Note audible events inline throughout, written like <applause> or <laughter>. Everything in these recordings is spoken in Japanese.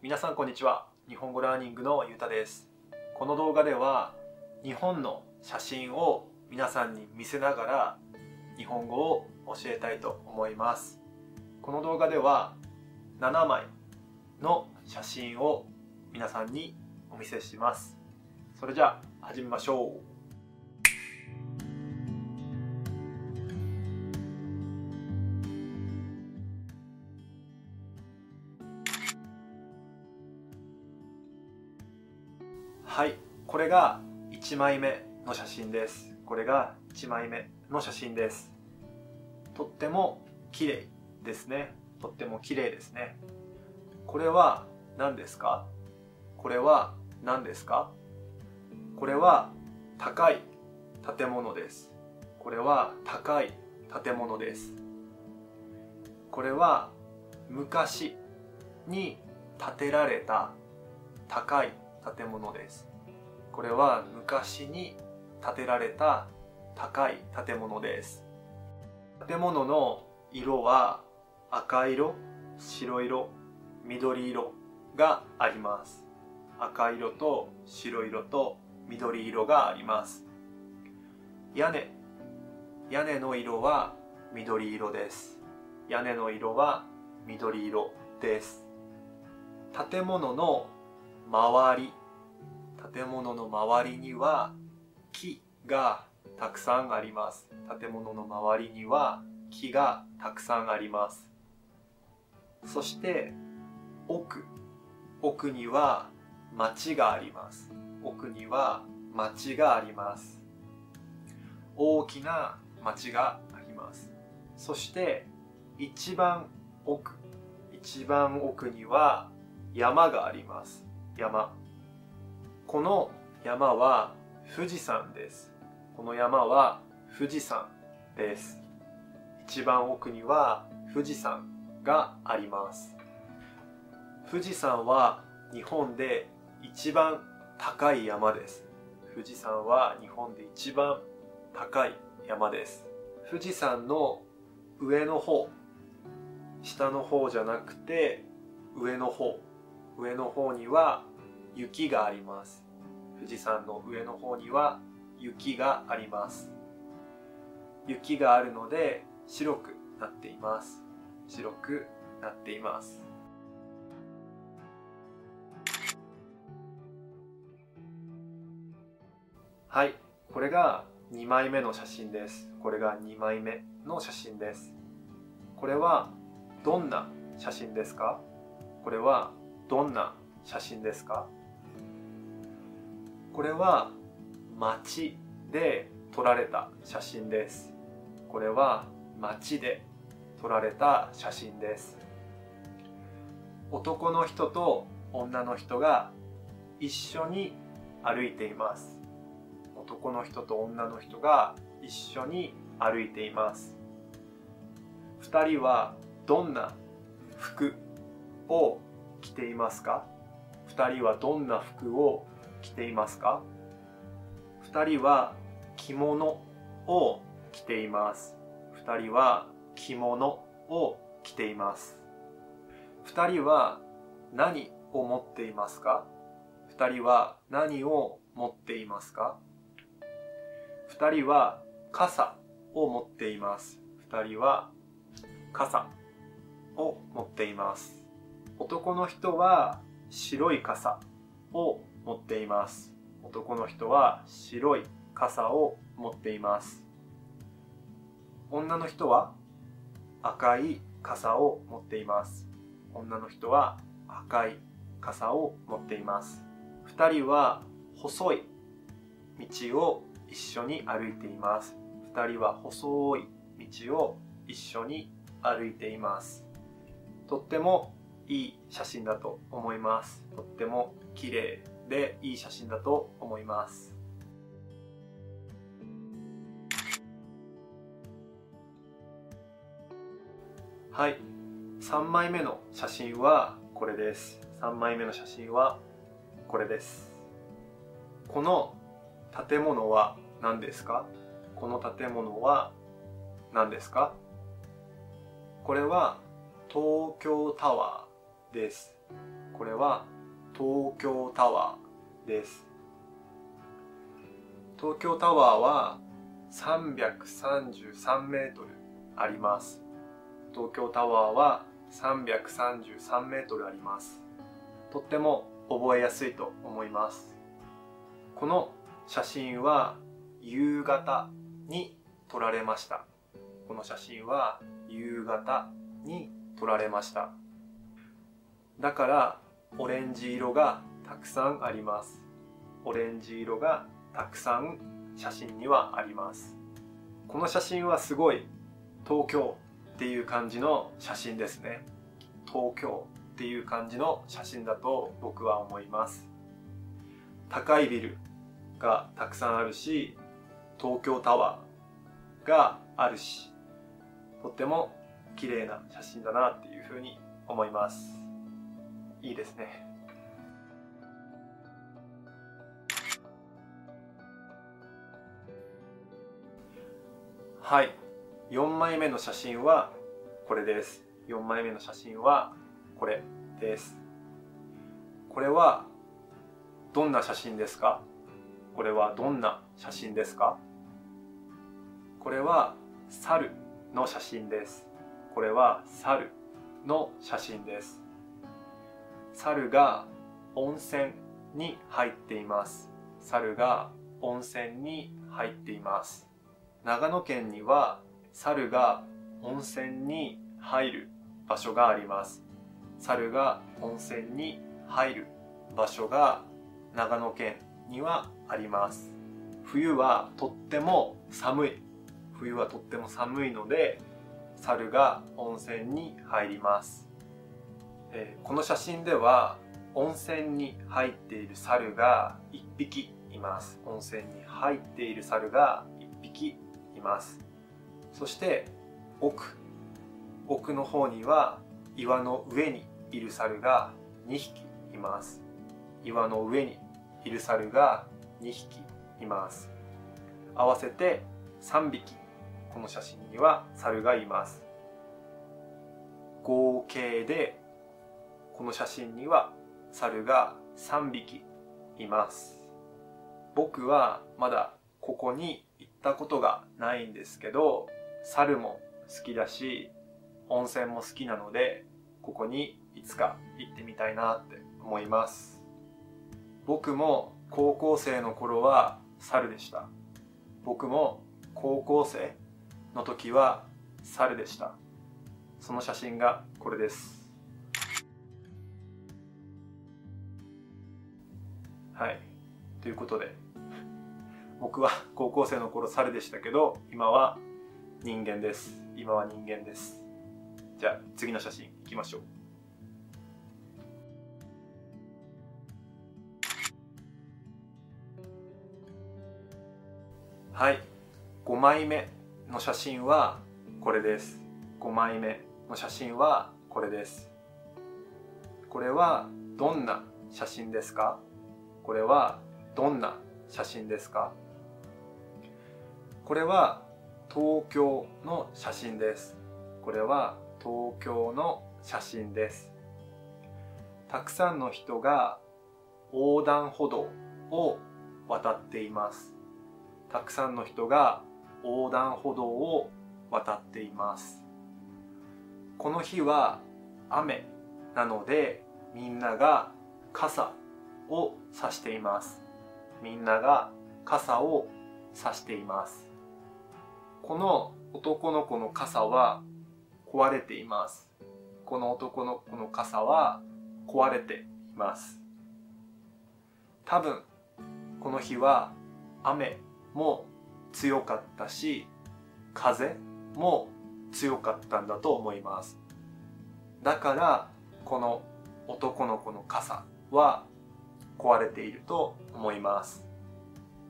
皆さんこんにちは。日本語ラーニングのゆうたです。この動画では日本の写真を皆さんに見せながら日本語を教えたいと思います。この動画では7枚の写真を皆さんにお見せします。それじゃあ始めましょう。はい。これが1枚目の写真です。これが1枚目の写真です。とっても綺麗ですね。とっても綺麗ですね。これは何ですか？これは何ですか？これは高い建物です。これは高い建物です。これは昔に建てられた高い建物です。これは昔に建てられた高い建物です。建物の色は赤色白色緑色があります。赤色と白色と緑色があります。屋根屋根の色は緑色です。屋根の色は緑色です。建物の周り建物の周りには木がたくさんあります。建物の周りには木がたくさんあります。そして奥奥には町があります。奥には町があります。大きな町があります。そして一番奥一番奥には山があります。山。この山は富士山です。この山は富士山です。一番奥には富士山があります。富士山は日本で一番高い山です。富士山は日本で一番高い山です。富士山の上の方下の方じゃなくて上の方。上の方には雪があります。富士山の上の方には雪があります。雪があるので白くなっています。白くなっています。はい。これが2枚目の写真です。これが2枚目の写真です。これはどんな写真ですか？これはどんな写真ですか？これは街で撮られた写真です。これは街で撮られた写真です。男の人と女の人が一緒に歩いています。男の人と女の人が一緒に歩いています。二人はどんな服を着ていますか？2人はどんな服を着ていますか？2人は着物を着ています。2人は着物を着ています。2人は何を持っていますか？2人は何を持っていますか？2人は傘を持っています。2人は傘を持っています。男の人は白い傘を持っています。男の人は白い傘を持っています。女の人は赤い傘を持っています。女の人は赤い傘を持っています。2人は細い道を一緒に歩いています。2人は細い道を一緒に歩いています。とってもいい写真だと思います。とっても綺麗でいい写真だと思います。はい。3枚目の写真はこれです。3枚目の写真はこれです。この建物は何ですか？この建物は何ですか？これは東京タワー。です。これは東京タワーです。東京タワーは333メートルあります。東京タワーは333メートルあります。とっても覚えやすいと思います。この写真は夕方に撮られました。この写真は夕方に撮られました。だからオレンジ色がたくさんあります。オレンジ色がたくさん写真にはあります。この写真はすごい東京っていう感じの写真ですね。東京っていう感じの写真だと僕は思います。高いビルがたくさんあるし東京タワーがあるしとっても綺麗な写真だなっていうふうに思います。いいですね。はい。4枚目の写真はこれです。4枚目の写真はこれです。これはどんな写真ですか？これはどんな写真ですか？これは猿の写真です。これは猿の写真です。猿が温泉に入っています。猿が温泉に入っています。長野県には猿が温泉に入る場所があります。猿が温泉に入る場所が長野県にはあります。冬はとっても寒い。冬はとっても寒いので猿が温泉に入ります、えー、この写真では温泉に入っている猿が1匹います。温泉に入っている猿が1匹います。そして奥。奥の方には岩の上にいる猿が2匹います。岩の上にいる猿が2匹います。合わせて3匹この写真には猿がいます。合計でこの写真には猿が3匹います。僕はまだここに行ったことがないんですけど猿も好きだし温泉も好きなのでここにいつか行ってみたいなって思います。僕も高校生の頃は猿でした。僕も高校生の時は猿でした。その写真がこれです。はい。ということで <laughs> 僕は高校生の頃猿でしたけど今は人間です。今は人間です。じゃあ次の写真いきましょう。はい。5枚目の写真はこれです。5枚目の写真はこれです。これはどんな写真ですか？これはどんな写真ですか？これは東京の写真です。これは東京の写真です。たくさんの人が横断歩道を渡っています。たくさんの人が横断歩道を渡っています。この日は雨なのでみんなが傘を差しています。みんなが傘を差しています。この男の子の傘は壊れています。この男の子の傘は壊れています。多分この日は雨も強かったし風も強かったんだと思います。だからこの男の子の傘は壊れていると思います。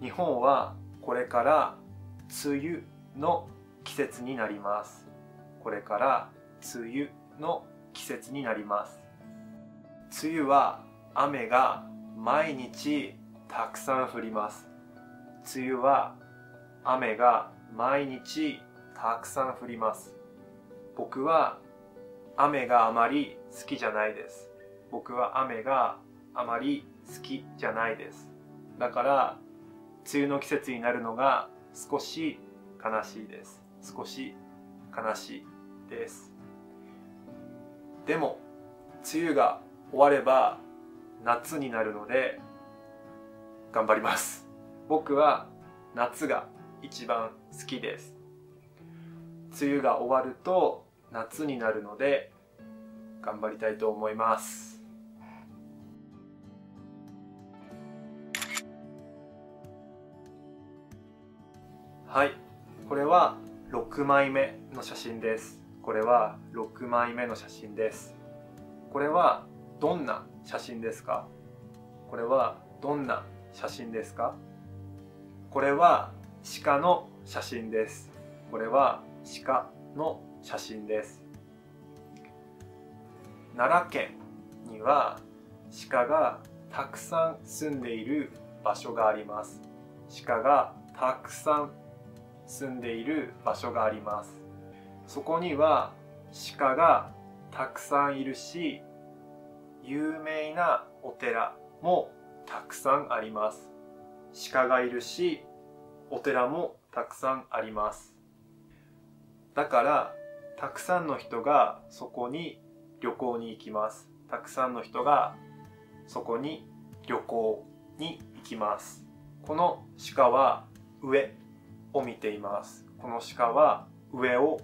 日本はこれから梅雨の季節になります。これから梅雨の季節になります。梅雨は雨が毎日たくさん降ります。梅雨は雨が毎日たくさん降ります。僕は雨があまり好きじゃないです。僕は雨があまり好きじゃないです。だから梅雨の季節になるのが少し悲しいです。少し悲しいです。でも梅雨が終われば夏になるので頑張ります。僕は夏が一番好きです。梅雨が終わると夏になるので頑張りたいと思います。はい。これは6枚目の写真です。これは6枚目の写真です。これはどんな写真ですか？これはどんな写真ですか？これは鹿の写真です。これは鹿の写真です。奈良県には鹿がたくさん住んでいる場所があります。鹿がたくさん住んでいる場所があります。そこには鹿がたくさんいるし有名なお寺もたくさんあります。鹿がいるしお寺もたくさんあります。だからたくさんの人がそこに旅行に行きます。たくさんの人がそこに旅行に行きます。この鹿は上。を見ています。この鹿は上を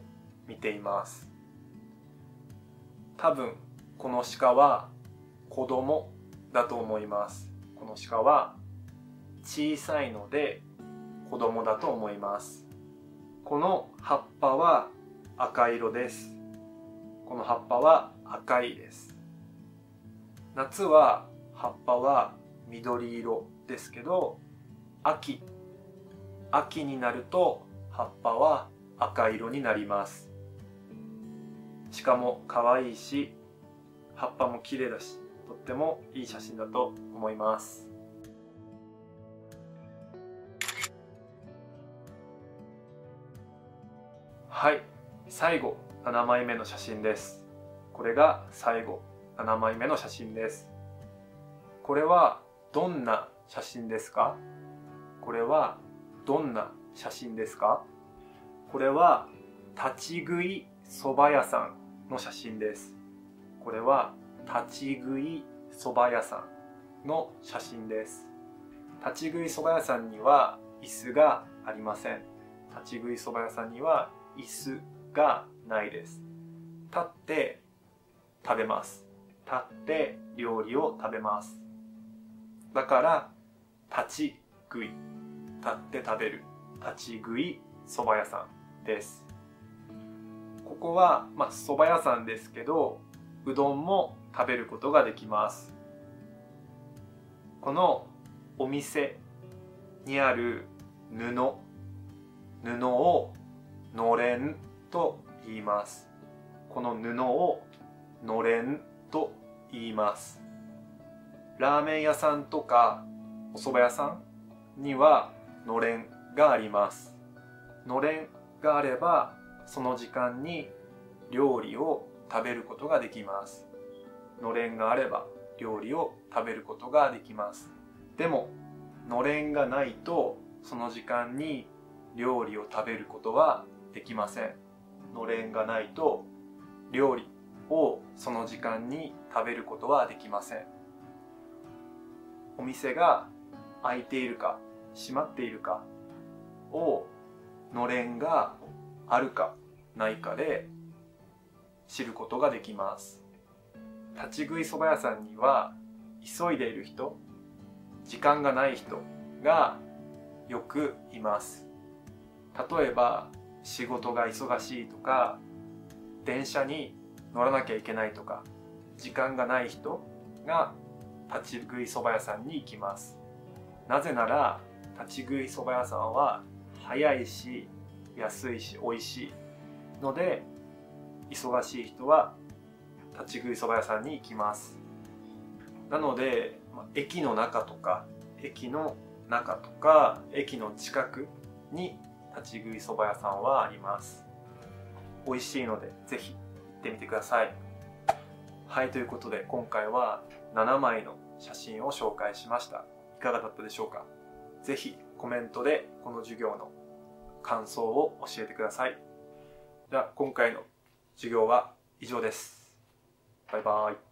見ています。多分この鹿は子供だと思います。この鹿は小さいので子供だと思います。この葉っぱは赤色です。この葉っぱは赤いです。夏は葉っぱは緑色ですけど秋秋になると葉っぱは赤色になります。しかも可愛いし葉っぱも綺麗だしとってもいい写真だと思います。はい最後7枚目の写真です。これが最後7枚目の写真です。これはどんな写真ですか？これはどんな写真ですか？これは立ち食い蕎麦屋さんの写真です。これは立ち食い蕎麦屋さんの写真です。立ち食い蕎麦屋さんには椅子がありません。立ち食い蕎麦屋さんには椅子がないです。立って食べます。立って料理を食べます。だから立ち食い。立って食べる立ち食い蕎麦屋さんです。ここはまあ蕎麦屋さんですけどうどんも食べることができます。このお店にある布布をのれんと言います。この布をのれんと言います。ラーメン屋さんとかお蕎麦屋さんにはのれんがあります。のれんがあればその時間に料理を食べることができます。のれんがあれば料理を食べることができます。でものれんがないとその時間に料理を食べることはできません。のれんがないと料理をその時間に食べることはできません。お店が開いているか閉まっているかをのれんがあるかないかで知ることができます。立ち食いそば屋さんには急いでいる人時間がない人がよくいます。例えば仕事が忙しいとか電車に乗らなきゃいけないとか時間がない人が立ち食いそば屋さんに行きます。なぜなら立ち食いそば屋さんは早いし安いし美味しいので忙しい人は立ち食いそば屋さんに行きます。なので、ま駅の中とか駅の中とか駅の近くに立ち食いそば屋さんはあります。美味しいのでぜひ行ってみてください。はいということで今回は7枚の写真を紹介しました。いかがだったでしょうか？ぜひコメントでこの授業の感想を教えてください。では今回の授業は以上です。バイバイ。